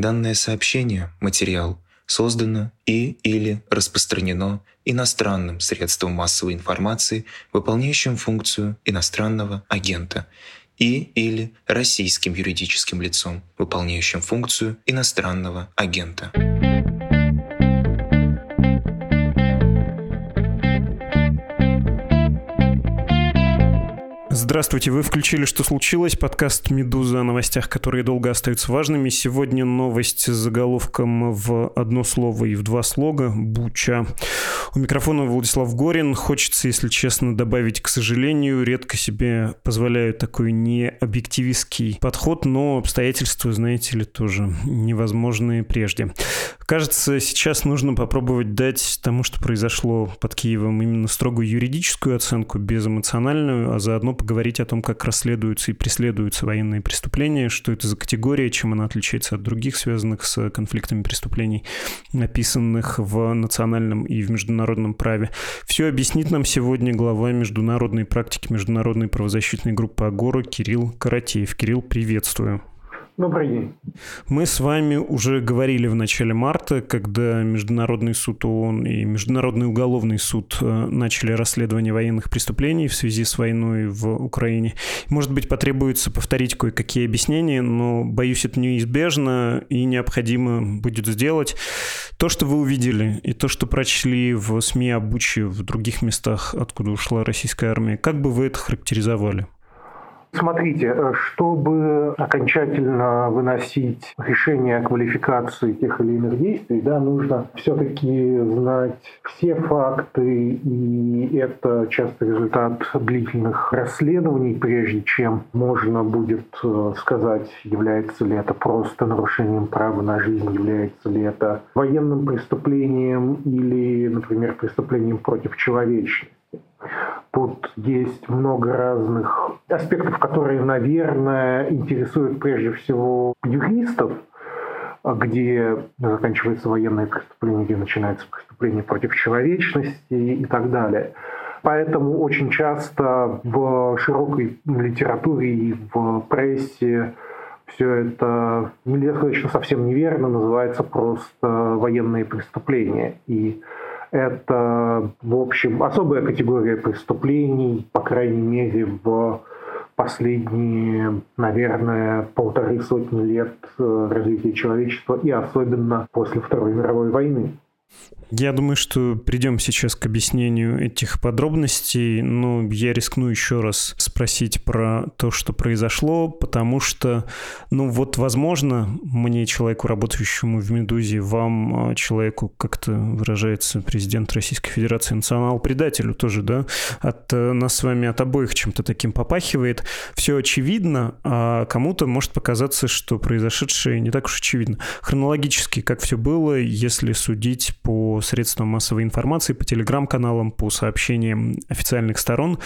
Данное сообщение, материал, создано и или распространено иностранным средством массовой информации, выполняющим функцию иностранного агента, и или российским юридическим лицом, выполняющим функцию иностранного агента. Здравствуйте, вы включили «Что случилось?» Подкаст «Медуза» о новостях, которые долго остаются важными. Сегодня новость с заголовком в одно слово и в два слога «Буча». У микрофона Владислав Горин. Хочется, если честно, добавить, к сожалению, редко себе позволяю такой необъективистский подход, но обстоятельства, знаете ли, тоже невозможные прежде. Кажется, сейчас нужно попробовать дать тому, что произошло под Киевом, именно строгую юридическую оценку, безэмоциональную, а заодно поговорить о том, как расследуются и преследуются военные преступления, что это за категория, чем она отличается от других, связанных с конфликтами преступлений, описанных в национальном и в международном праве. Все объяснит нам сегодня глава международной практики Международной правозащитной группы «Агора» Кирилл Каратеев. Кирилл, приветствую. Добрый день. Мы с вами уже говорили в начале марта, когда Международный суд ООН и Международный уголовный суд э, начали расследование военных преступлений в связи с войной в Украине. Может быть, потребуется повторить кое-какие объяснения, но, боюсь, это неизбежно и необходимо будет сделать. То, что вы увидели, и то, что прочли в СМИ Буче в других местах, откуда ушла российская армия, как бы вы это характеризовали? Смотрите, э, чтобы окончательно выносить решение о квалификации тех или иных действий, да, нужно все-таки знать все факты, и это часто результат длительных расследований, прежде чем можно будет э, сказать, является ли это просто нарушением права на жизнь, является ли это военным преступлением или, например, преступлением против человечности. Тут есть много разных аспектов, которые, наверное, интересуют прежде всего юристов, где заканчивается военное преступление, где начинается преступление против человечности и так далее. Поэтому очень часто в широкой литературе и в прессе все это, нельзя сказать, что совсем неверно, называется просто военные преступления. И это, в общем, особая категория преступлений, по крайней мере, в последние, наверное, полторы сотни лет э, развития человечества и особенно после Второй мировой войны. Я думаю, что придем сейчас к объяснению этих подробностей, но я рискну еще раз спросить про то, что произошло, потому что, ну вот, возможно, мне, человеку, работающему в «Медузе», вам, а, человеку, как-то выражается президент Российской Федерации, национал-предателю тоже, да, от э, нас с вами, от обоих чем-то таким попахивает. Все очевидно, а кому-то может показаться, что произошедшее не так уж очевидно. Хронологически, как все было, если судить по средствам массовой информации, по телеграм-каналам, по сообщениям официальных сторон,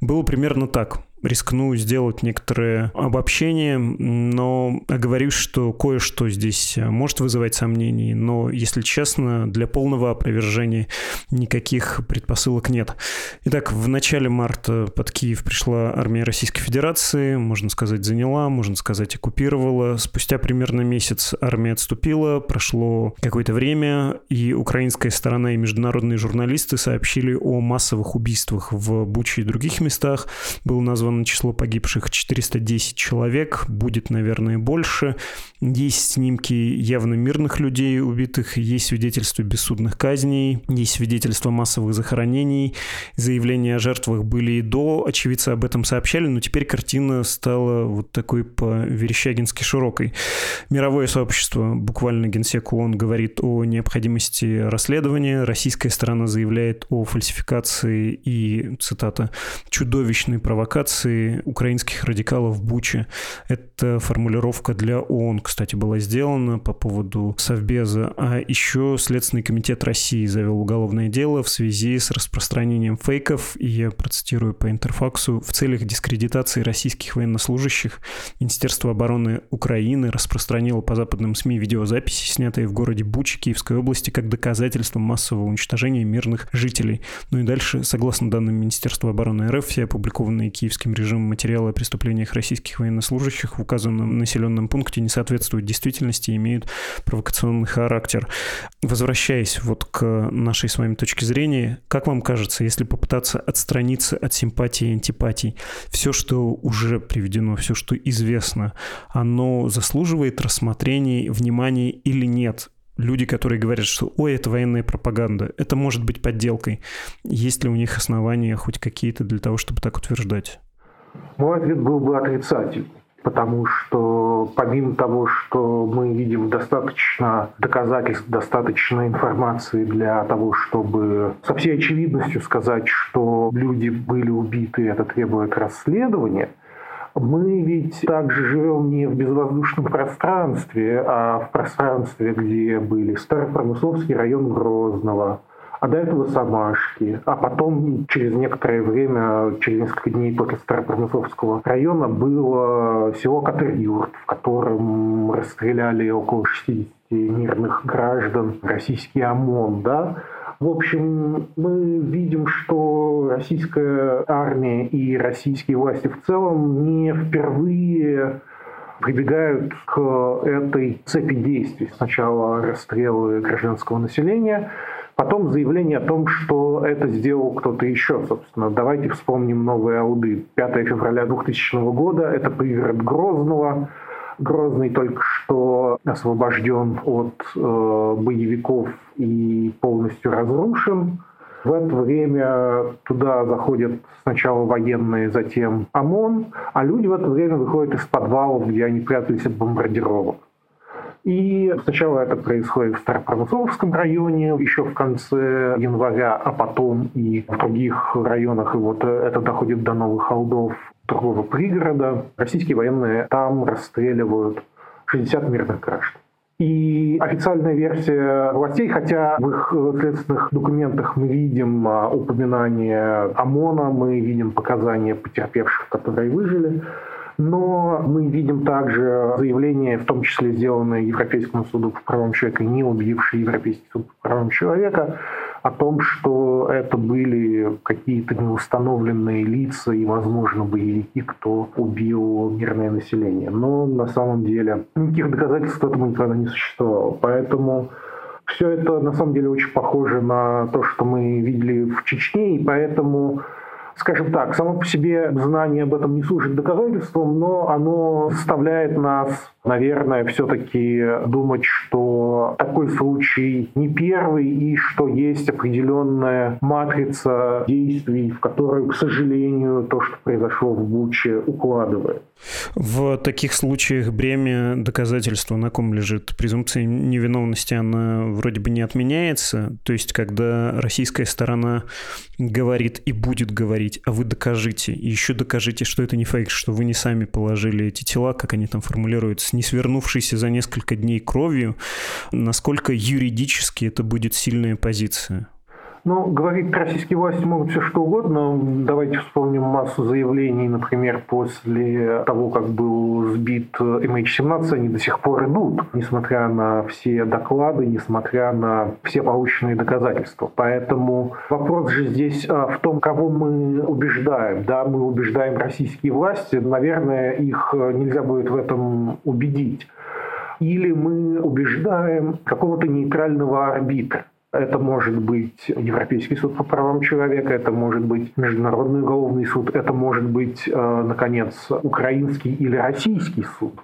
было примерно так рискну сделать некоторое обобщение, но оговорюсь, что кое-что здесь может вызывать сомнений, но, если честно, для полного опровержения никаких предпосылок нет. Итак, в начале марта под Киев пришла армия Российской Федерации, можно сказать, заняла, можно сказать, оккупировала. Спустя примерно месяц армия отступила, прошло какое-то время, и украинская сторона и международные журналисты сообщили о массовых убийствах в Буче и других местах. Был назван зафиксировано число погибших 410 человек, будет, наверное, больше. Есть снимки явно мирных людей убитых, есть свидетельства бессудных казней, есть свидетельства массовых захоронений, заявления о жертвах были и до, очевидцы об этом сообщали, но теперь картина стала вот такой по-верещагински широкой. Мировое сообщество, буквально генсек ООН говорит о необходимости расследования, российская сторона заявляет о фальсификации и, цитата, чудовищной провокации операции украинских радикалов в Буче. Эта формулировка для ООН, кстати, была сделана по поводу Совбеза. А еще Следственный комитет России завел уголовное дело в связи с распространением фейков, и я процитирую по интерфаксу, в целях дискредитации российских военнослужащих Министерство обороны Украины распространило по западным СМИ видеозаписи, снятые в городе Бучи Киевской области, как доказательство массового уничтожения мирных жителей. Ну и дальше, согласно данным Министерства обороны РФ, все опубликованные киевским режимом материалы о преступлениях российских военнослужащих в указанном населенном пункте не соответствуют действительности и имеют провокационный характер. Возвращаясь вот к нашей с вами точке зрения, как вам кажется, если попытаться отстраниться от симпатии и антипатий, все, что уже приведено, все, что известно, оно заслуживает рассмотрения, внимания или нет? люди, которые говорят, что ой, это военная пропаганда, это может быть подделкой. Есть ли у них основания хоть какие-то для того, чтобы так утверждать? Мой ответ был бы отрицательный потому что помимо того, что мы видим достаточно доказательств, достаточно информации для того, чтобы со всей очевидностью сказать, что люди были убиты, это требует расследования, мы ведь также живем не в безвоздушном пространстве, а в пространстве, где были Старопромысловский район Грозного, а до этого Самашки, а потом через некоторое время, через несколько дней после Старопромысловского района было село Катырюрт, в котором расстреляли около 60 мирных граждан, российский ОМОН, да, в общем, мы видим, что российская армия и российские власти в целом не впервые прибегают к этой цепи действий. Сначала расстрелы гражданского населения, Потом заявление о том, что это сделал кто-то еще, собственно. Давайте вспомним новые ауды. 5 февраля 2000 года – это пригород Грозного. Грозный только что освобожден от э, боевиков и полностью разрушен. В это время туда заходят сначала военные, затем ОМОН, а люди в это время выходят из подвалов, где они прятались от бомбардировок. И сначала это происходит в Старопромысловском районе еще в конце января, а потом и в других районах. И вот это доходит до Новых Холдов, другого пригорода. Российские военные там расстреливают 60 мирных граждан. И официальная версия властей, хотя в их следственных документах мы видим а, упоминание ОМОНа, мы видим показания потерпевших, которые выжили, но мы видим также заявления, в том числе сделанные Европейскому суду по правам человека, не убившие Европейский суд по правам человека, о том, что это были какие-то неустановленные лица и, возможно, боевики, кто убил мирное население. Но на самом деле никаких доказательств этому никогда не существовало. Поэтому все это на самом деле очень похоже на то, что мы видели в Чечне, и поэтому скажем так, само по себе знание об этом не служит доказательством, но оно заставляет нас, наверное, все-таки думать, что такой случай не первый и что есть определенная матрица действий, в которую, к сожалению, то, что произошло в Буче, укладывает. В таких случаях бремя доказательства на ком лежит? Презумпция невиновности, она вроде бы не отменяется. То есть, когда российская сторона говорит и будет говорить, а вы докажите, и еще докажите, что это не фейк, что вы не сами положили эти тела, как они там формулируются, не свернувшиеся за несколько дней кровью, насколько юридически это будет сильная позиция? Ну, говорить российские власти могут все что угодно. Давайте вспомним массу заявлений, например, после того, как был сбит MH17, они до сих пор идут, несмотря на все доклады, несмотря на все полученные доказательства. Поэтому вопрос же здесь а, в том, кого мы убеждаем. Да, мы убеждаем российские власти, наверное, их нельзя будет в этом убедить. Или мы убеждаем какого-то нейтрального арбитра. Это может быть Европейский суд по правам человека, это может быть Международный уголовный суд, это может быть, э, наконец, украинский или российский суд.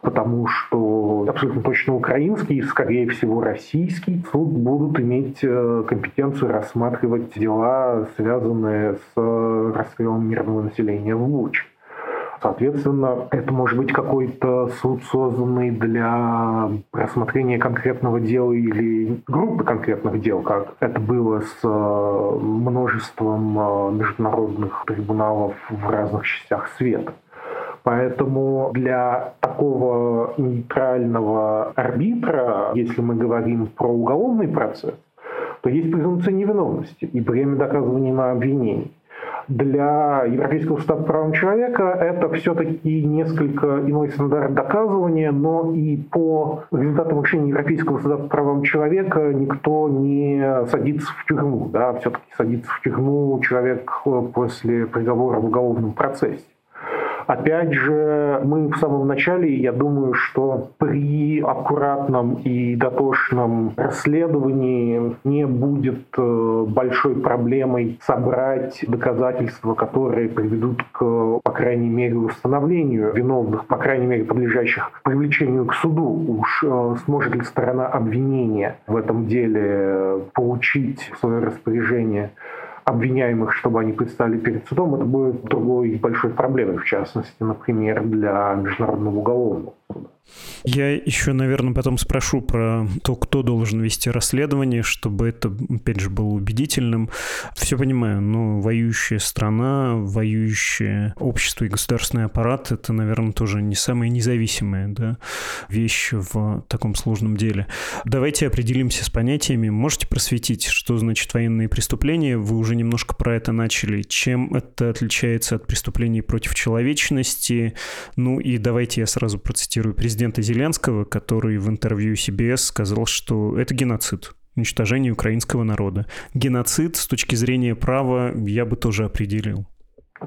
Потому что абсолютно точно украинский и, скорее всего, российский суд будут иметь э, компетенцию рассматривать дела, связанные с расстрелом мирного населения в Буче. Соответственно, это может быть какой-то суд, созданный для рассмотрения конкретного дела или группы конкретных дел, как это было с э, множеством э, международных трибуналов в разных частях света. Поэтому для такого нейтрального арбитра, если мы говорим про уголовный процесс, то есть презумпция невиновности и время доказывания на обвинении для Европейского по правам человека это все-таки несколько иной стандарт доказывания, но и по результатам решения Европейского суда по правам человека никто не садится в тюрьму. Да? Все-таки садится в тюрьму человек после приговора в уголовном процессе. Опять же, мы в самом начале, я думаю, что при аккуратном и дотошном расследовании не будет э, большой проблемой собрать доказательства, которые приведут к, по крайней мере, установлению виновных, по крайней мере, подлежащих привлечению к суду. Уж э, сможет ли сторона обвинения в этом деле получить в свое распоряжение обвиняемых, чтобы они предстали перед судом, это будет другой большой проблемой, в частности, например, для Международного уголовного. Я еще, наверное, потом спрошу про то, кто должен вести расследование, чтобы это, опять же, было убедительным. Все понимаю, но воюющая страна, воюющее общество и государственный аппарат — это, наверное, тоже не самая независимая да, вещь в таком сложном деле. Давайте определимся с понятиями. Можете просветить, что значит военные преступления? Вы уже немножко про это начали. Чем это отличается от преступлений против человечности? Ну и давайте я сразу процитирую президента президента Зеленского, который в интервью CBS сказал, что это геноцид уничтожение украинского народа. Геноцид с точки зрения права я бы тоже определил.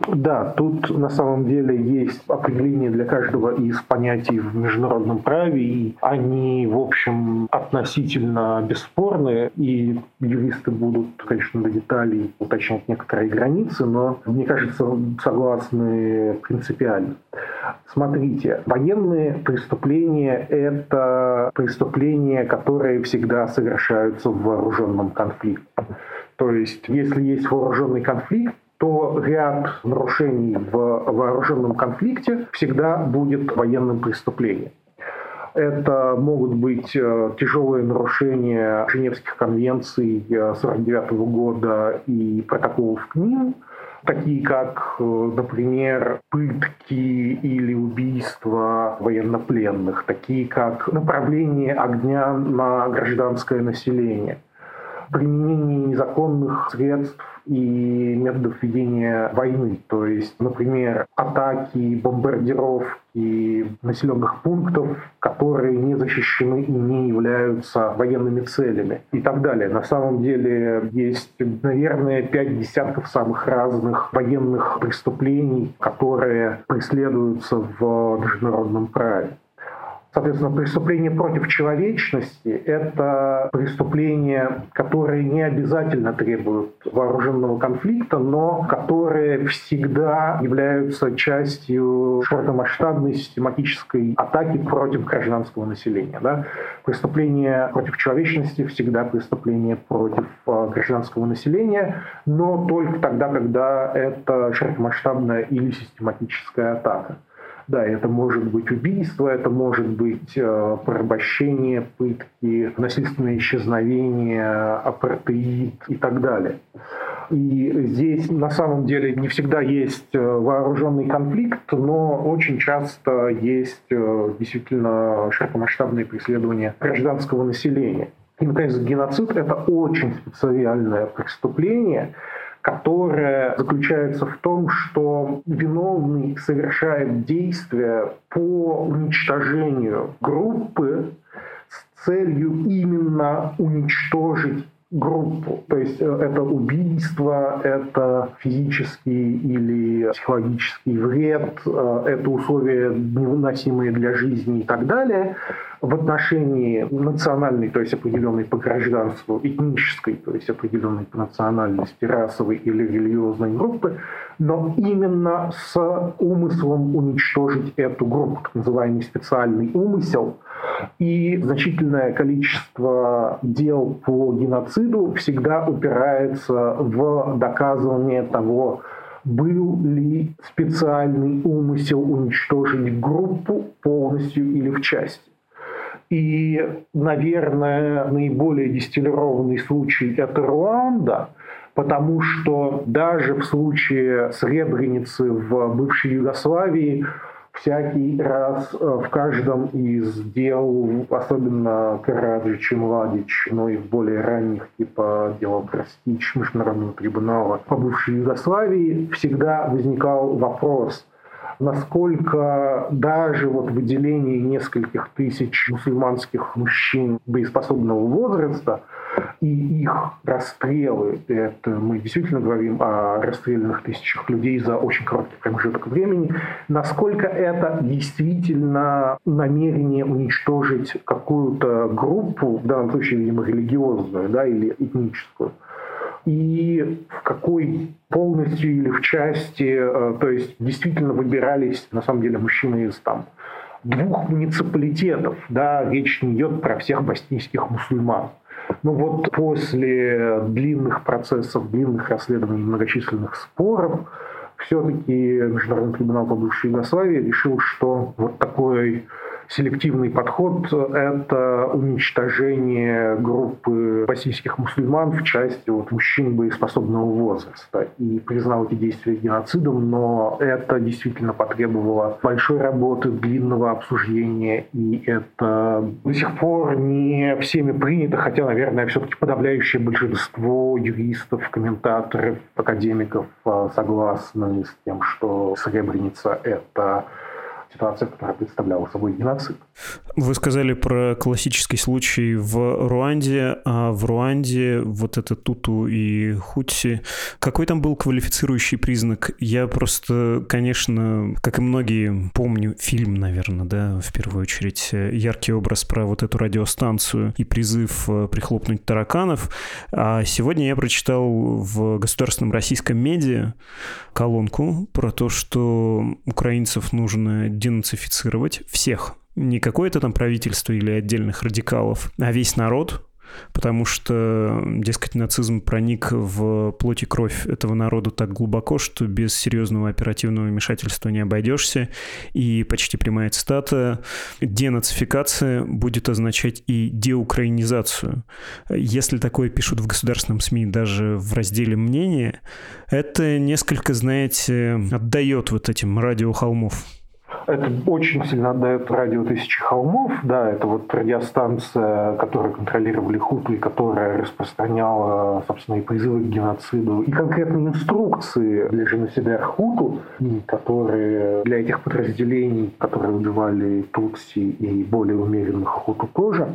Да, тут на самом деле есть определение для каждого из понятий в международном праве, и они, в общем, относительно бесспорны, и юристы будут, конечно, до деталей уточнять некоторые границы, но, мне кажется, согласны принципиально. Смотрите, военные преступления – это преступления, которые всегда совершаются в вооруженном конфликте. То есть, если есть вооруженный конфликт, то ряд нарушений в вооруженном конфликте всегда будет военным преступлением. Это могут быть э, тяжелые нарушения Женевских конвенций 1949 э, года и протоколов к ним, такие как, э, например, пытки или убийства военнопленных, такие как направление огня на гражданское население, применение незаконных средств и методов ведения войны. То есть, например, атаки, бомбардировки населенных пунктов, которые не защищены и не являются военными целями и так далее. На самом деле есть, наверное, пять десятков самых разных военных преступлений, которые преследуются в международном праве. Соответственно, преступление против человечности – это преступления, которые не обязательно требуют вооруженного конфликта, но которые всегда являются частью широкомасштабной систематической атаки против гражданского населения. Да? Преступление против человечности всегда преступление против э, гражданского населения, но только тогда, когда это широкомасштабная или систематическая атака. Да, это может быть убийство, это может быть э, порабощение, пытки, насильственное исчезновение, апартеид и так далее. И здесь на самом деле не всегда есть э, вооруженный конфликт, но очень часто есть э, действительно широкомасштабные преследования гражданского населения. И, наконец, геноцид – это очень специальное преступление, которая заключается в том, что виновный совершает действия по уничтожению группы с целью именно уничтожить группу. То есть э, это убийство, это физический или психологический вред, э, это условия невыносимые для жизни и так далее в отношении национальной, то есть определенной по гражданству, этнической, то есть определенной по национальности, расовой или религиозной группы, но именно с умыслом уничтожить эту группу, так называемый специальный умысел. И значительное количество дел по геноциду всегда упирается в доказывание того, был ли специальный умысел уничтожить группу полностью или в части. И, наверное, наиболее дистиллированный случай – это Руанда, потому что даже в случае Сребреницы в бывшей Югославии всякий раз э, в каждом из дел, особенно Караджич и Младич, но и в более ранних, типа дела Простич, Международного трибунала по бывшей Югославии, всегда возникал вопрос – насколько даже вот выделение нескольких тысяч мусульманских мужчин боеспособного возраста и их расстрелы, это мы действительно говорим о расстрелянных тысячах людей за очень короткий промежуток времени, насколько это действительно намерение уничтожить какую-то группу, в данном случае, видимо, религиозную да, или этническую, и в какой полностью или в части, э, то есть действительно выбирались на самом деле мужчины из там двух муниципалитетов, да, речь не идет про всех боснийских мусульман. Но вот после длинных процессов, длинных расследований, многочисленных споров, все-таки Международный трибунал по бывшей Югославии решил, что вот такой селективный подход – это уничтожение группы российских мусульман в части вот, мужчин боеспособного возраста. И признал эти действия геноцидом, но это действительно потребовало большой работы, длинного обсуждения, и это до сих пор не всеми принято, хотя, наверное, все-таки подавляющее большинство юристов, комментаторов, академиков а, согласны с тем, что Сребреница – это ситуация, которая представляла собой геноцид. Вы сказали про классический случай в Руанде, а в Руанде вот это Туту и Хутси. Какой там был квалифицирующий признак? Я просто, конечно, как и многие, помню фильм, наверное, да, в первую очередь, яркий образ про вот эту радиостанцию и призыв э, прихлопнуть тараканов. А сегодня я прочитал в государственном российском медиа колонку про то, что украинцев нужно денацифицировать всех. Не какое-то там правительство или отдельных радикалов, а весь народ, потому что, дескать, нацизм проник в плоть и кровь этого народа так глубоко, что без серьезного оперативного вмешательства не обойдешься. И почти прямая цитата «денацификация будет означать и деукраинизацию». Если такое пишут в государственном СМИ даже в разделе «Мнение», это несколько, знаете, отдает вот этим радиохолмов. Это очень сильно отдает радио «Тысячи холмов». Да, это вот радиостанция, которую контролировали хуты, которая распространяла, собственно, и призывы к геноциду, и конкретные инструкции для женоцида хуту, которые для этих подразделений, которые убивали тутси и более умеренных хуту тоже.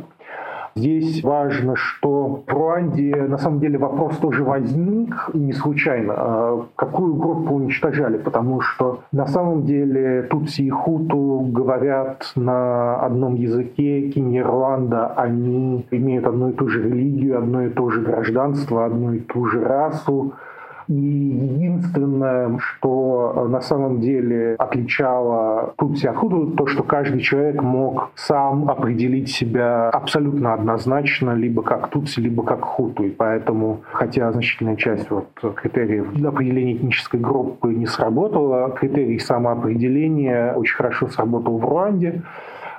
Здесь важно, что в Руанде на самом деле вопрос тоже возник не случайно. А какую группу уничтожали? Потому что на самом деле Тутси и Хуту говорят на одном языке, Киньерланда, они имеют одну и ту же религию, одно и то же гражданство, одну и ту же расу. И единственное, что на самом деле отличало Тутси от Хуту, то, что каждый человек мог сам определить себя абсолютно однозначно, либо как Тутси, либо как Хуту. И поэтому, хотя значительная часть вот критериев определения этнической группы не сработала, критерий самоопределения очень хорошо сработал в Руанде.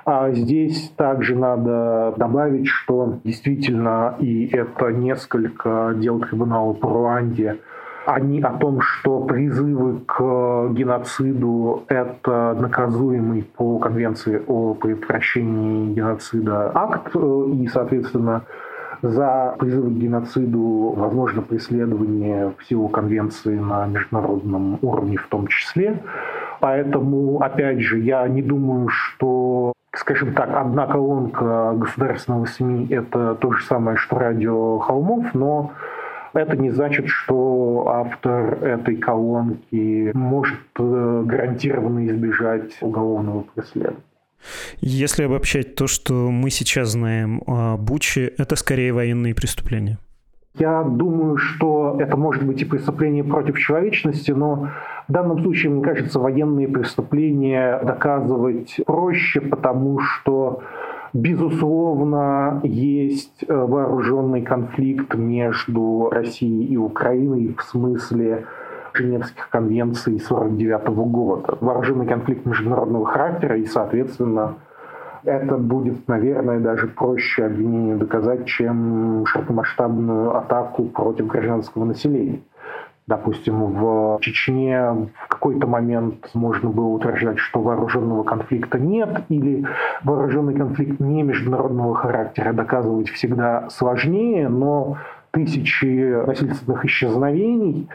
А здесь также надо добавить, что действительно, и это несколько дел трибунала по Руанде, они о том, что призывы к геноциду – это наказуемый по Конвенции о предотвращении геноцида акт, и, соответственно, за призывы к геноциду возможно преследование в силу конвенции на международном уровне в том числе. Поэтому, опять же, я не думаю, что скажем так, одна колонка государственного СМИ – это то же самое, что радио Холмов, но это не значит, что автор этой колонки может э, гарантированно избежать уголовного преследования. Если обобщать то, что мы сейчас знаем о Буче, это скорее военные преступления. Я думаю, что это может быть и преступление против человечности, но в данном случае, мне кажется, военные преступления доказывать проще, потому что Безусловно, есть э, вооруженный конфликт между Россией и Украиной в смысле Женевских конвенций 1949 года. Вооруженный конфликт международного характера, и, соответственно, это будет, наверное, даже проще обвинению доказать, чем широкомасштабную атаку против гражданского населения. Допустим, в Чечне в какой-то момент можно было утверждать, что вооруженного конфликта нет, или вооруженный конфликт не международного характера доказывать всегда сложнее, но тысячи насильственных исчезновений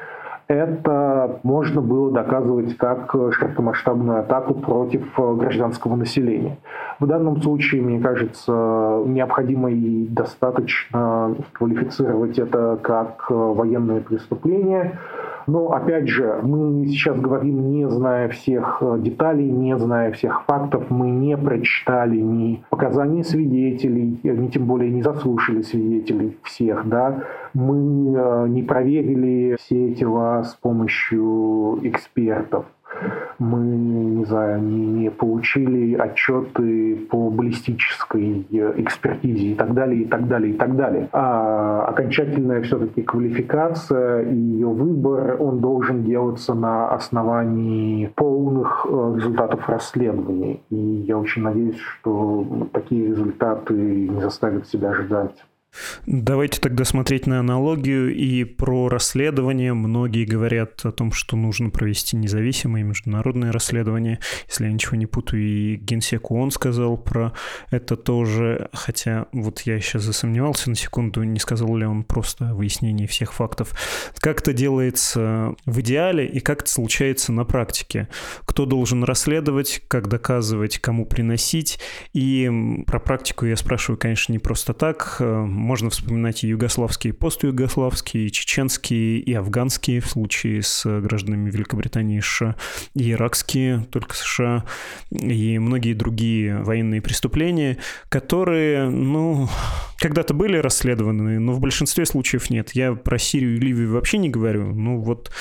это можно было доказывать как широкомасштабную атаку против гражданского населения. В данном случае, мне кажется, необходимо и достаточно квалифицировать это как военное преступление, но, опять же, мы сейчас говорим, не зная всех э, деталей, не зная всех фактов, мы не прочитали ни показаний свидетелей, э, ни тем более не заслушали свидетелей всех, да, мы э, не проверили все дела с помощью экспертов мы, не знаю, не, получили отчеты по баллистической э, экспертизе и так далее, и так далее, и так далее. А окончательная все-таки квалификация и ее выбор, он должен делаться на основании полных э, результатов расследований. И я очень надеюсь, что такие результаты не заставят себя ждать. Давайте тогда смотреть на аналогию и про расследование. Многие говорят о том, что нужно провести независимое международное расследование. Если я ничего не путаю, и Генсек ООН сказал про это тоже. Хотя вот я сейчас засомневался на секунду, не сказал ли он просто о выяснении всех фактов. Как это делается в идеале и как это случается на практике? Кто должен расследовать, как доказывать, кому приносить? И про практику я спрашиваю, конечно, не просто так можно вспоминать и югославские, и постюгославские, и чеченские, и афганские в случае с гражданами Великобритании и США, и иракские, только США, и многие другие военные преступления, которые, ну, когда-то были расследованы, но в большинстве случаев нет. Я про Сирию и Ливию вообще не говорю. Ну вот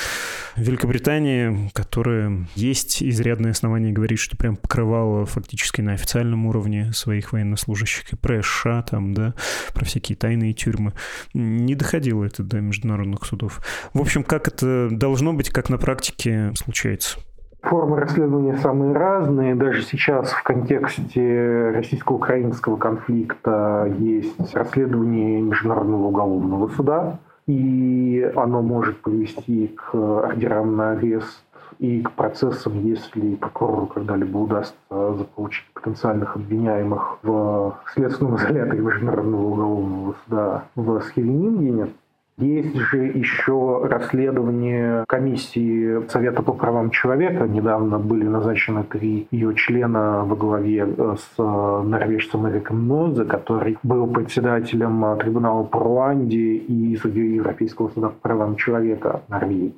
Великобритания, которая есть изрядное основание говорить, что прям покрывала фактически на официальном уровне своих военнослужащих, и про США там, да, про всякие тайные тюрьмы. Не доходило это до международных судов. В общем, как это должно быть, как на практике случается? Формы расследования самые разные. Даже сейчас в контексте российско-украинского конфликта есть расследование Международного уголовного суда, и оно может привести к ордерам на арест и к процессам, если прокурору когда-либо удастся заполучить потенциальных обвиняемых в следственном изоляторе Международного уголовного суда в Схевенингене. Есть же еще расследование комиссии Совета по правам человека. Недавно были назначены три ее члена во главе с э, норвежцем Эриком Нозе, который был председателем э, трибунала по Руанде и судьей Европейского суда по правам человека Норвегии.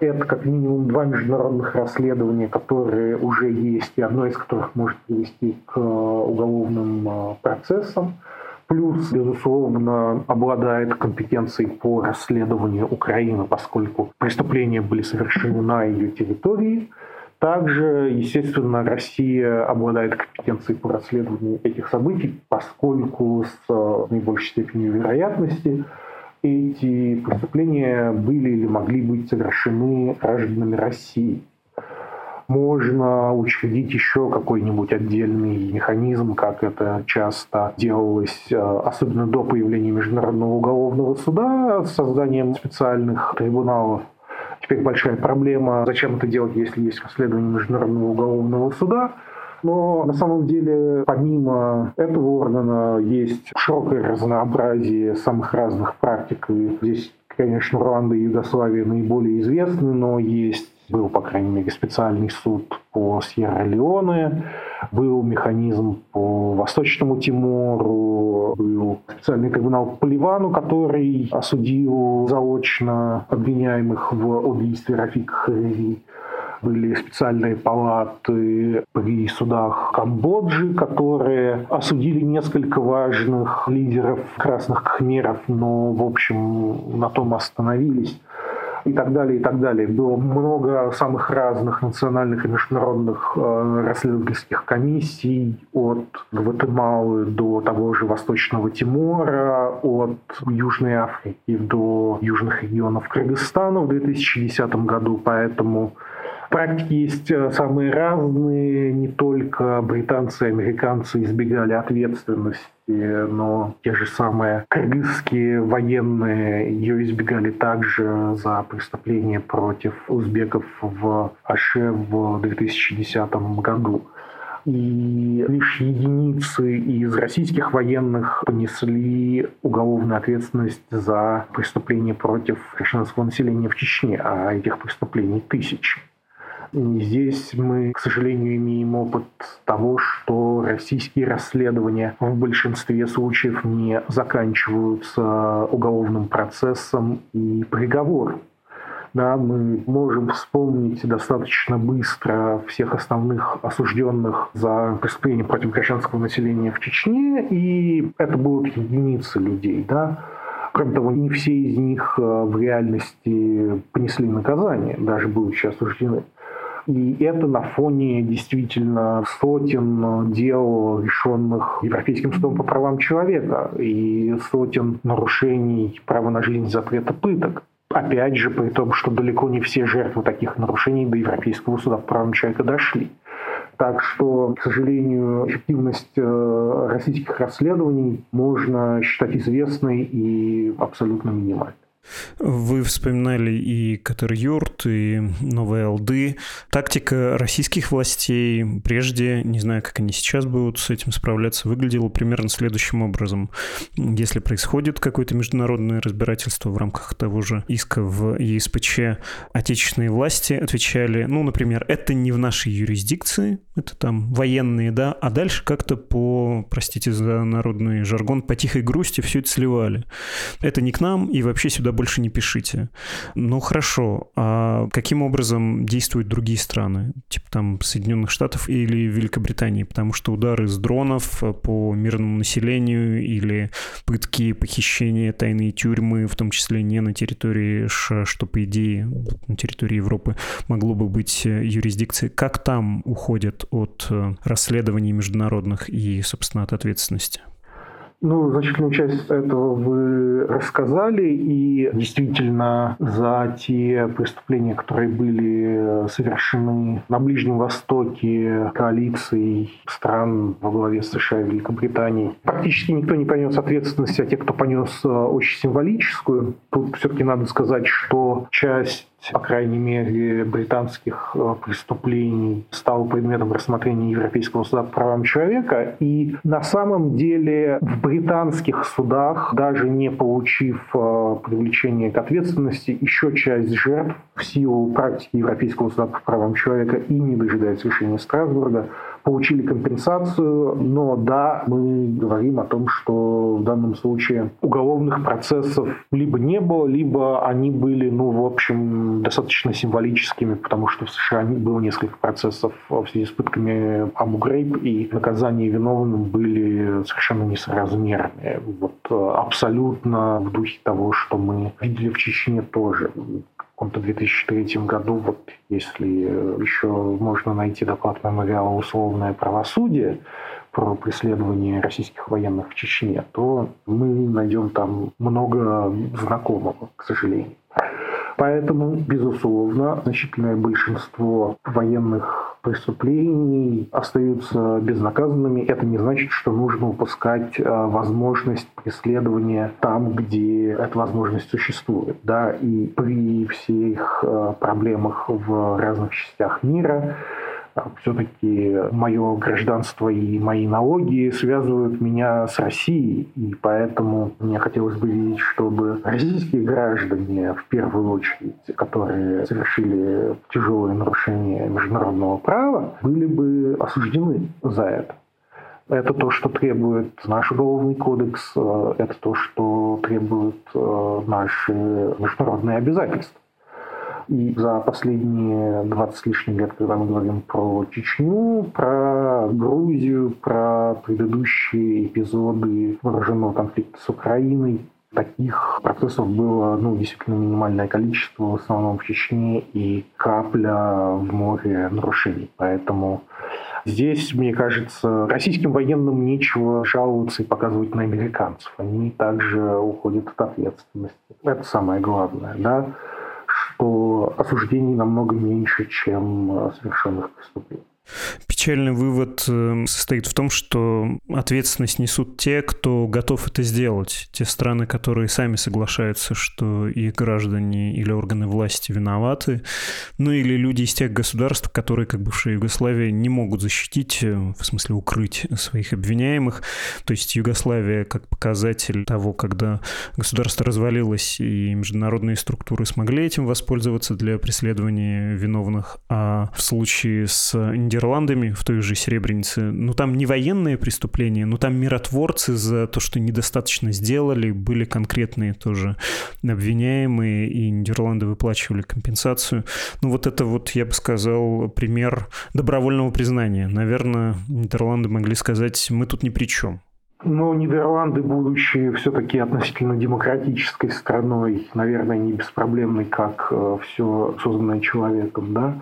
Это как минимум два международных расследования, которые уже есть, и одно из которых может привести к уголовным процессам плюс, безусловно, обладает компетенцией по расследованию Украины, поскольку преступления были совершены на ее территории. Также, естественно, Россия обладает компетенцией по расследованию этих событий, поскольку с э, наибольшей степенью вероятности эти преступления были или могли быть совершены гражданами России можно учредить еще какой-нибудь отдельный механизм, как это часто делалось, э, особенно до появления Международного уголовного суда, с созданием специальных трибуналов. Теперь большая проблема, зачем это делать, если есть расследование Международного уголовного суда. Но на самом деле, помимо этого органа, есть широкое разнообразие самых разных практик. И здесь, конечно, Руанда и Югославия наиболее известны, но есть был, по крайней мере, специальный суд по Сьерра-Леоне, был механизм по Восточному Тимору, был специальный трибунал по Ливану, который осудил заочно обвиняемых в убийстве Рафика Харири. Были специальные палаты при судах Камбоджи, которые осудили несколько важных лидеров красных кхмеров, но, в общем, на том остановились и так далее, и так далее. Было много самых разных национальных и международных э, расследовательских комиссий, от Гватемалы до того же Восточного Тимора, от Южной Африки до южных регионов Кыргызстана в 2010 году, поэтому Практики есть э, самые разные, не только британцы и американцы избегали ответственности, но те же самые кыргызские военные ее избегали также за преступления против узбеков в Аше в 2010 году. и лишь единицы из российских военных понесли уголовную ответственность за преступления против гражданского населения в Чечне, а этих преступлений тысячи. И здесь мы, к сожалению, имеем опыт того, что российские расследования в большинстве случаев не заканчиваются уголовным процессом и приговором. Да, мы можем вспомнить достаточно быстро всех основных осужденных за преступления против гражданского населения в Чечне, и это будут единицы людей. Да. Кроме того, не все из них э, в реальности понесли наказание, даже будучи осуждены. И это на фоне действительно сотен дел, решенных Европейским судом по правам человека, и сотен нарушений права на жизнь запрета пыток. Опять же, при том, что далеко не все жертвы таких нарушений до Европейского суда по правам человека дошли. Так что, к сожалению, эффективность э, российских расследований можно считать известной и абсолютно минимальной. Вы вспоминали и Катер-Юрт, и Новые Алды. Тактика российских властей прежде, не знаю, как они сейчас будут с этим справляться, выглядела примерно следующим образом. Если происходит какое-то международное разбирательство в рамках того же иска в ЕСПЧ, отечественные власти отвечали, ну, например, это не в нашей юрисдикции, это там военные, да, а дальше как-то по, простите за народный жаргон, по тихой грусти все это сливали. Это не к нам, и вообще сюда больше не пишите. Ну хорошо, а каким образом действуют другие страны, типа там Соединенных Штатов или Великобритании? Потому что удары с дронов по мирному населению или пытки, похищения, тайные тюрьмы, в том числе не на территории США, что по идее на территории Европы могло бы быть юрисдикцией. Как там уходят от расследований международных и, собственно, от ответственности? Ну, значительную часть этого вы рассказали, и действительно за те преступления, которые были совершены на Ближнем Востоке коалицией стран во главе США и Великобританией, практически никто не понес ответственности, а те, кто понес э, очень символическую. Тут все-таки надо сказать, что часть по крайней мере, британских э, преступлений стал предметом рассмотрения Европейского суда по правам человека. И на самом деле в британских судах, даже не получив э, привлечение к ответственности, еще часть жертв в силу практики Европейского суда по правам человека и не дожидаясь решения Страсбурга, получили компенсацию, но да, мы говорим о том, что в данном случае уголовных процессов либо не было, либо они были, ну, в общем, достаточно символическими, потому что в США было несколько процессов в связи с пытками Абу и наказания виновным были совершенно несоразмерные. Вот э, абсолютно в духе того, что мы видели в Чечне тоже каком-то 2003 году, вот если еще можно найти доклад мемориала «Условное правосудие», про преследование российских военных в Чечне, то мы найдем там много знакомого, к сожалению. Поэтому, безусловно, значительное большинство военных преступлений остаются безнаказанными. Это не значит, что нужно упускать э, возможность преследования там, где эта возможность существует. Да? И при всех э, проблемах в разных частях мира все-таки мое гражданство и мои налоги связывают меня с Россией, и поэтому мне хотелось бы видеть, чтобы российские граждане, в первую очередь, которые совершили тяжелые нарушения международного права, были бы осуждены за это. Это то, что требует наш уголовный кодекс, это то, что требуют э, наши международные обязательства. За последние 20 с лишним лет, когда мы говорим про Чечню, про Грузию, про предыдущие эпизоды вооруженного конфликта с Украиной, Таких процессов было ну, действительно минимальное количество, в основном в Чечне, и капля в море нарушений. Поэтому здесь, мне кажется, российским военным нечего жаловаться и показывать на американцев. Они также уходят от ответственности. Это самое главное. Да? Осуждений намного меньше, чем э, совершенных преступлений. Печальный вывод эм, состоит в том, что ответственность несут те, кто готов это сделать. Те страны, которые сами соглашаются, что их граждане или органы власти виноваты, ну или люди из тех государств, которые, как бывшая Югославия, не могут защитить, э, в смысле укрыть своих обвиняемых. То есть Югославия как показатель того, когда государство развалилось и международные структуры смогли этим воспользоваться для преследования виновных, а в случае с Нидерландами в той же Серебрянице, ну там не военные преступления, но там миротворцы за то, что недостаточно сделали, были конкретные тоже обвиняемые, и Нидерланды выплачивали компенсацию. Ну вот это вот, я бы сказал, пример добровольного признания. Наверное, Нидерланды могли сказать, мы тут ни при чем. Но Нидерланды, будучи все-таки относительно демократической страной, наверное, не беспроблемной, как э, все созданное человеком, да,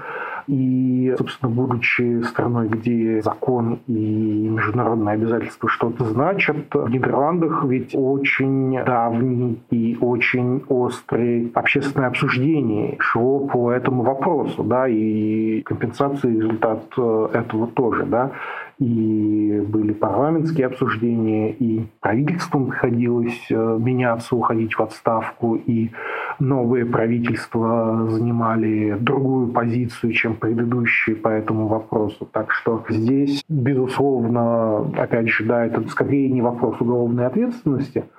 и, собственно, будучи страной, где закон и международные обязательства что-то значат, в Нидерландах ведь очень давний и очень острый общественное обсуждение шло по этому вопросу, да, и компенсации результат э, этого тоже, да и были парламентские обсуждения, и правительством приходилось э, меняться, уходить в отставку, и новые правительства занимали другую позицию, чем предыдущие по этому вопросу. Так что здесь, безусловно, опять же, да, это скорее не вопрос уголовной ответственности –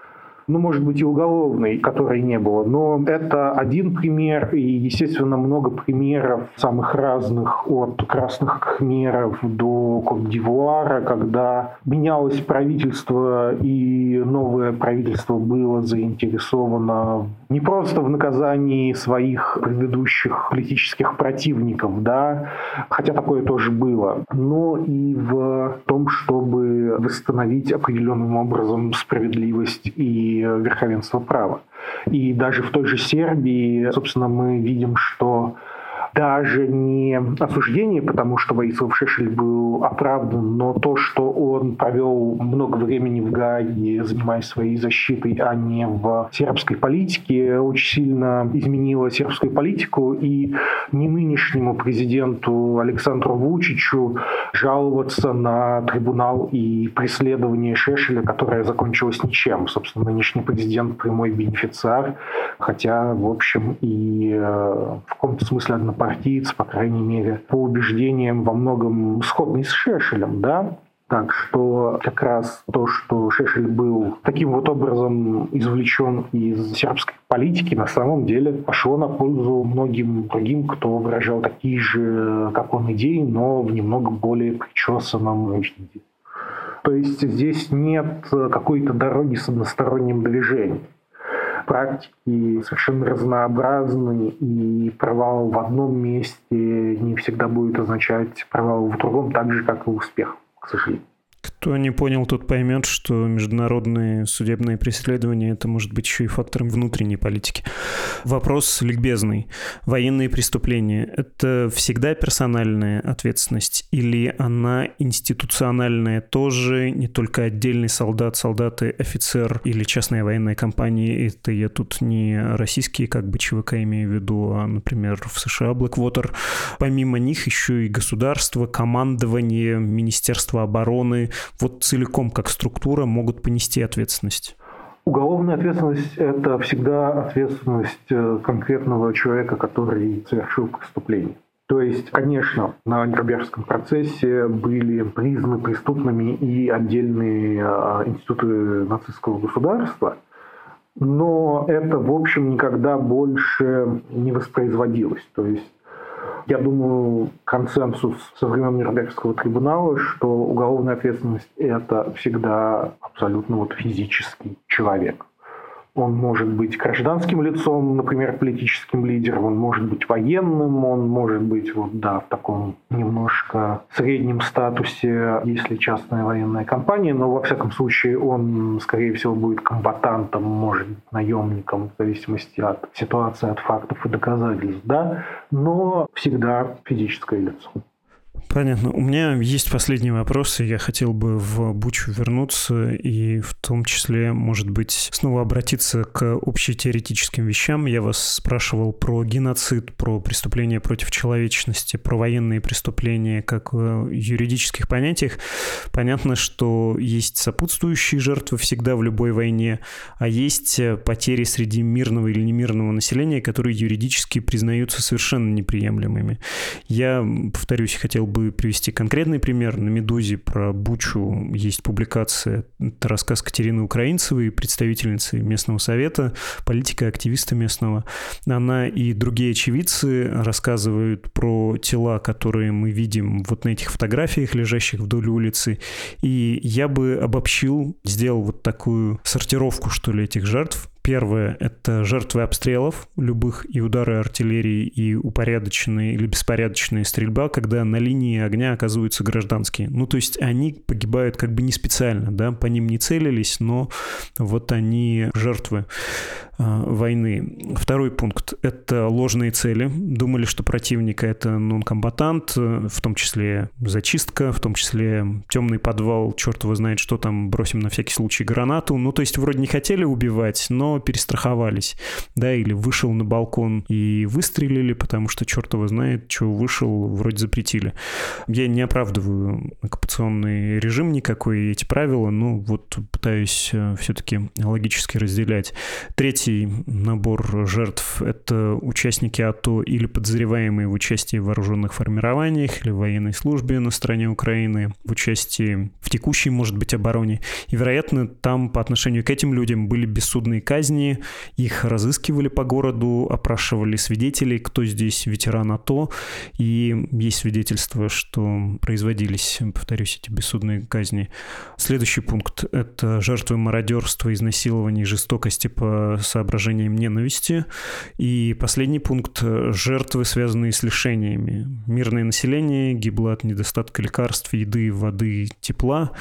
ну, может быть, и уголовной, которой не было. Но это один пример, и, естественно, много примеров самых разных, от красных кхмеров до Кот-Дивуара, когда менялось правительство, и новое правительство было заинтересовано не просто в наказании своих предыдущих политических противников, да, хотя такое тоже было, но и в том, чтобы восстановить определенным образом справедливость и верховенство права. И даже в той же Сербии, собственно, мы видим, что даже не осуждение, потому что Борисов Шешель был оправдан, но то, что он провел много времени в Гааге, занимаясь своей защитой, а не в сербской политике, очень сильно изменило сербскую политику, и не нынешнему президенту Александру Вучичу жаловаться на трибунал и преследование Шешеля, которое закончилось ничем. Собственно, нынешний президент прямой бенефициар, хотя, в общем, и э, в каком-то смысле однополый партиец, по крайней мере, по убеждениям во многом сходный с Шешелем, да, так что как раз то, что Шешель был таким вот образом извлечен из сербской политики, на самом деле пошло на пользу многим другим, кто выражал такие же, как он, идеи, но в немного более причесанном виде. То есть здесь нет какой-то дороги с односторонним движением практики совершенно разнообразны, и провал в одном месте не всегда будет означать провал в другом, так же, как и успех, к сожалению. Кто не понял, тот поймет, что международные судебные преследования это может быть еще и фактором внутренней политики. Вопрос ликбезный. Военные преступления — это всегда персональная ответственность или она институциональная тоже, не только отдельный солдат, солдаты, офицер или частная военная компания? Это я тут не российские как бы ЧВК имею в виду, а, например, в США Blackwater. Помимо них еще и государство, командование, Министерство обороны, вот целиком как структура могут понести ответственность? Уголовная ответственность – это всегда ответственность э, конкретного человека, который совершил преступление. То есть, конечно, на Нюрнбергском процессе были признаны преступными и отдельные э, институты нацистского государства, но это, в общем, никогда больше не воспроизводилось. То есть я думаю, консенсус со времен Нюрнбергского трибунала, что уголовная ответственность – это всегда абсолютно вот физический человек. Он может быть гражданским лицом, например, политическим лидером, он может быть военным, он может быть вот, да, в таком немножко среднем статусе, если частная военная компания, но во всяком случае он, скорее всего, будет комбатантом, может быть, наемником, в зависимости от ситуации, от фактов и доказательств, да, но всегда физическое лицо. Понятно. У меня есть последний вопрос, и я хотел бы в Бучу вернуться и в том числе, может быть, снова обратиться к общетеоретическим вещам. Я вас спрашивал про геноцид, про преступления против человечности, про военные преступления как в юридических понятиях. Понятно, что есть сопутствующие жертвы всегда в любой войне, а есть потери среди мирного или немирного населения, которые юридически признаются совершенно неприемлемыми. Я, повторюсь, хотел бы бы привести конкретный пример. На «Медузе» про Бучу есть публикация. Это рассказ Катерины Украинцевой, представительницы местного совета, политика, активиста местного. Она и другие очевидцы рассказывают про тела, которые мы видим вот на этих фотографиях, лежащих вдоль улицы. И я бы обобщил, сделал вот такую сортировку, что ли, этих жертв. Первое — это жертвы обстрелов любых и удары артиллерии, и упорядоченные или беспорядочная стрельба, когда на линии огня оказываются гражданские. Ну, то есть они погибают как бы не специально, да, по ним не целились, но вот они жертвы. А, войны. Второй пункт — это ложные цели. Думали, что противника — это нон-комбатант, в том числе зачистка, в том числе темный подвал, черт его знает, что там, бросим на всякий случай гранату. Ну, то есть вроде не хотели убивать, но перестраховались, да, или вышел на балкон и выстрелили, потому что черт его знает, что вышел, вроде запретили. Я не оправдываю оккупационный режим никакой, эти правила, но вот пытаюсь э, все-таки логически разделять. Третий третий набор жертв — это участники АТО или подозреваемые в участии в вооруженных формированиях или в военной службе на стороне Украины, в участии в текущей, может быть, обороне. И, вероятно, там по отношению к этим людям были бессудные казни, их разыскивали по городу, опрашивали свидетелей, кто здесь ветеран АТО, и есть свидетельство, что производились, повторюсь, эти бессудные казни. Следующий пункт — это жертвы мародерства, изнасилований, жестокости по соображениям ненависти. И последний пункт — жертвы, связанные с лишениями. Мирное население гибло от недостатка лекарств, еды, воды, тепла.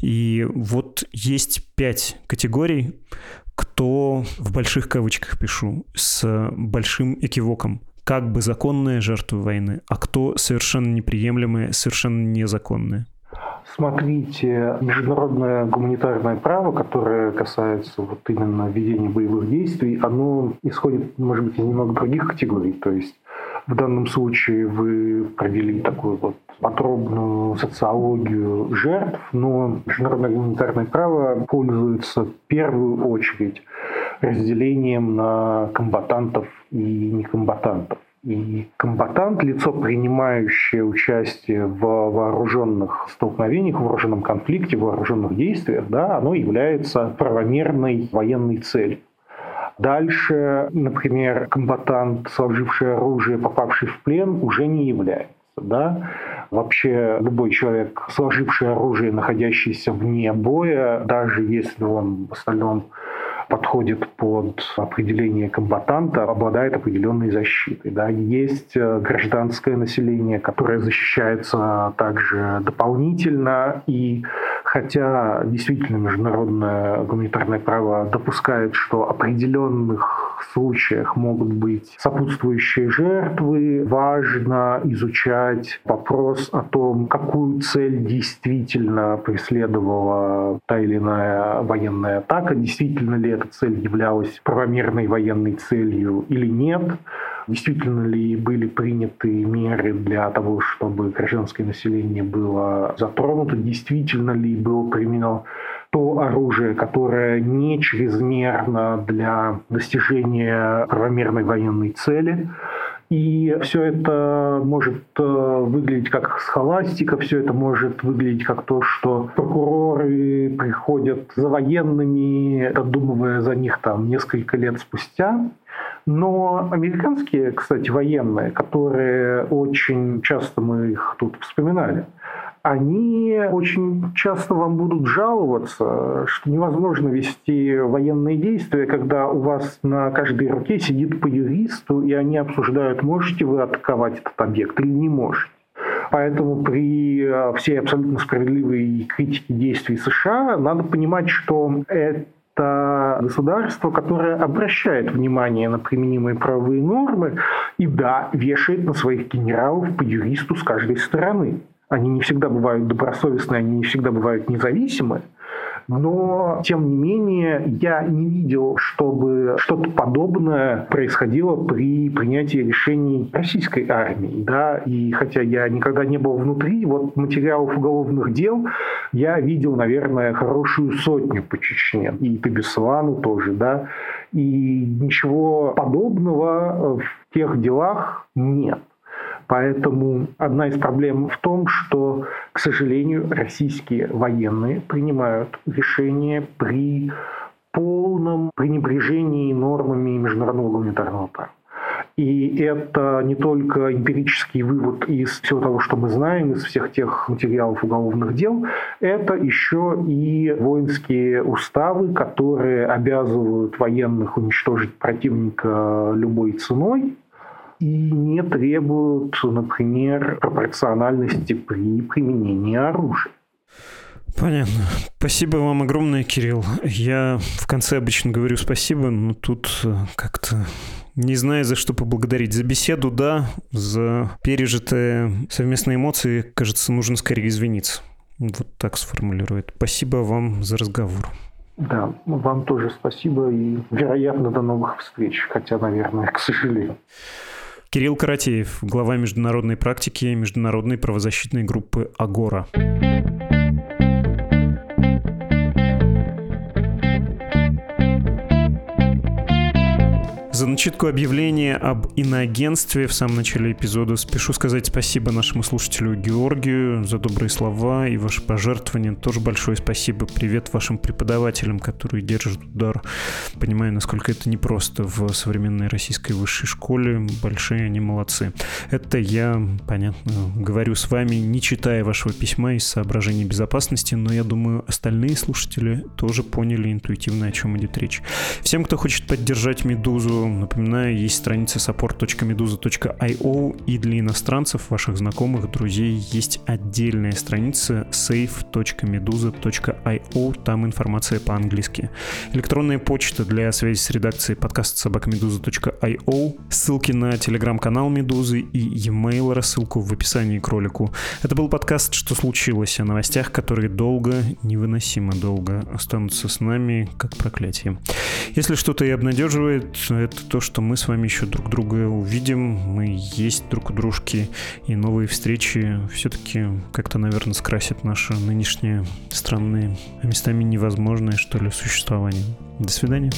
И вот есть пять категорий, кто, в больших кавычках пишу, с большим экивоком, как бы законные жертвы войны, а кто совершенно неприемлемые, совершенно незаконные. Смотрите, международное гуманитарное право, которое касается вот именно ведения боевых действий, оно исходит, может быть, из немного других категорий. То есть в данном случае вы провели такую вот подробную социологию жертв, но международное гуманитарное право пользуется в первую очередь разделением на комбатантов и некомбатантов. И комбатант, лицо, принимающее участие в вооруженных столкновениях, в вооруженном конфликте, в вооруженных действиях, да, оно является правомерной военной целью. Дальше, например, комбатант, сложивший оружие, попавший в плен, уже не является. Да? Вообще любой человек, сложивший оружие, находящийся вне боя, даже если он в остальном подходит под определение комбатанта, обладает определенной защитой. Да. Есть э, гражданское население, которое защищается также дополнительно, и хотя действительно международное гуманитарное право допускает, что определенных случаях могут быть сопутствующие жертвы, важно изучать вопрос о том, какую цель действительно преследовала та или иная военная атака, действительно ли эта цель являлась правомерной военной целью или нет, действительно ли были приняты меры для того, чтобы гражданское население было затронуто, действительно ли было применено то оружие, которое не чрезмерно для достижения правомерной военной цели. И все это может э, выглядеть как схоластика, все это может выглядеть как то, что прокуроры приходят за военными, додумывая за них там несколько лет спустя. Но американские, кстати, военные, которые очень часто мы их тут вспоминали, они очень часто вам будут жаловаться, что невозможно вести военные действия, когда у вас на каждой руке сидит по юристу, и они обсуждают, можете вы атаковать этот объект или не можете. Поэтому при э, всей абсолютно справедливой критике действий США надо понимать, что это государство, которое обращает внимание на применимые правовые нормы и, да, вешает на своих генералов по юристу с каждой стороны. Они не всегда бывают добросовестные, они не всегда бывают независимые – но, тем не менее, я не видел, чтобы что-то подобное происходило при принятии решений российской армии. Да? И хотя я никогда не был внутри, вот материалов уголовных дел я видел, наверное, хорошую сотню по Чечне. И по Беслану тоже. Да? И ничего подобного в тех делах нет. Поэтому одна из проблем в том, что, к сожалению, российские военные принимают решения при полном пренебрежении нормами международного гуманитарного права. И это не только эмпирический вывод из всего того, что мы знаем, из всех тех материалов уголовных дел, это еще и воинские уставы, которые обязывают военных уничтожить противника любой ценой, и не требуют, например, пропорциональности при применении оружия. Понятно. Спасибо вам огромное, Кирилл. Я в конце обычно говорю спасибо, но тут э, как-то не знаю, за что поблагодарить. За беседу, да, за пережитые совместные эмоции, кажется, нужно скорее извиниться. Вот так сформулирует. Спасибо вам за разговор. Да, вам тоже спасибо и, вероятно, до новых встреч, хотя, наверное, к сожалению. Кирилл Каратеев, глава международной практики международной правозащитной группы «Агора». За начитку объявления об иноагентстве в самом начале эпизода спешу сказать спасибо нашему слушателю Георгию за добрые слова и ваши пожертвования. Тоже большое спасибо. Привет вашим преподавателям, которые держат удар. Понимаю, насколько это непросто в современной российской высшей школе. Большие они молодцы. Это я, понятно, говорю с вами, не читая вашего письма из соображений безопасности, но я думаю, остальные слушатели тоже поняли интуитивно, о чем идет речь. Всем, кто хочет поддержать «Медузу», Напоминаю, есть страница support.meduza.io и для иностранцев, ваших знакомых, друзей, есть отдельная страница save.meduza.io, там информация по-английски. Электронная почта для связи с редакцией подкаст собакамедуза.io, ссылки на телеграм-канал Медузы и e-mail рассылку в описании к ролику. Это был подкаст «Что случилось?» о новостях, которые долго, невыносимо долго останутся с нами, как проклятие. Если что-то и обнадеживает, это то, что мы с вами еще друг друга увидим, мы есть друг у дружки, и новые встречи все-таки как-то, наверное, скрасят наше нынешнее странное, а местами невозможное, что ли, существование. До свидания.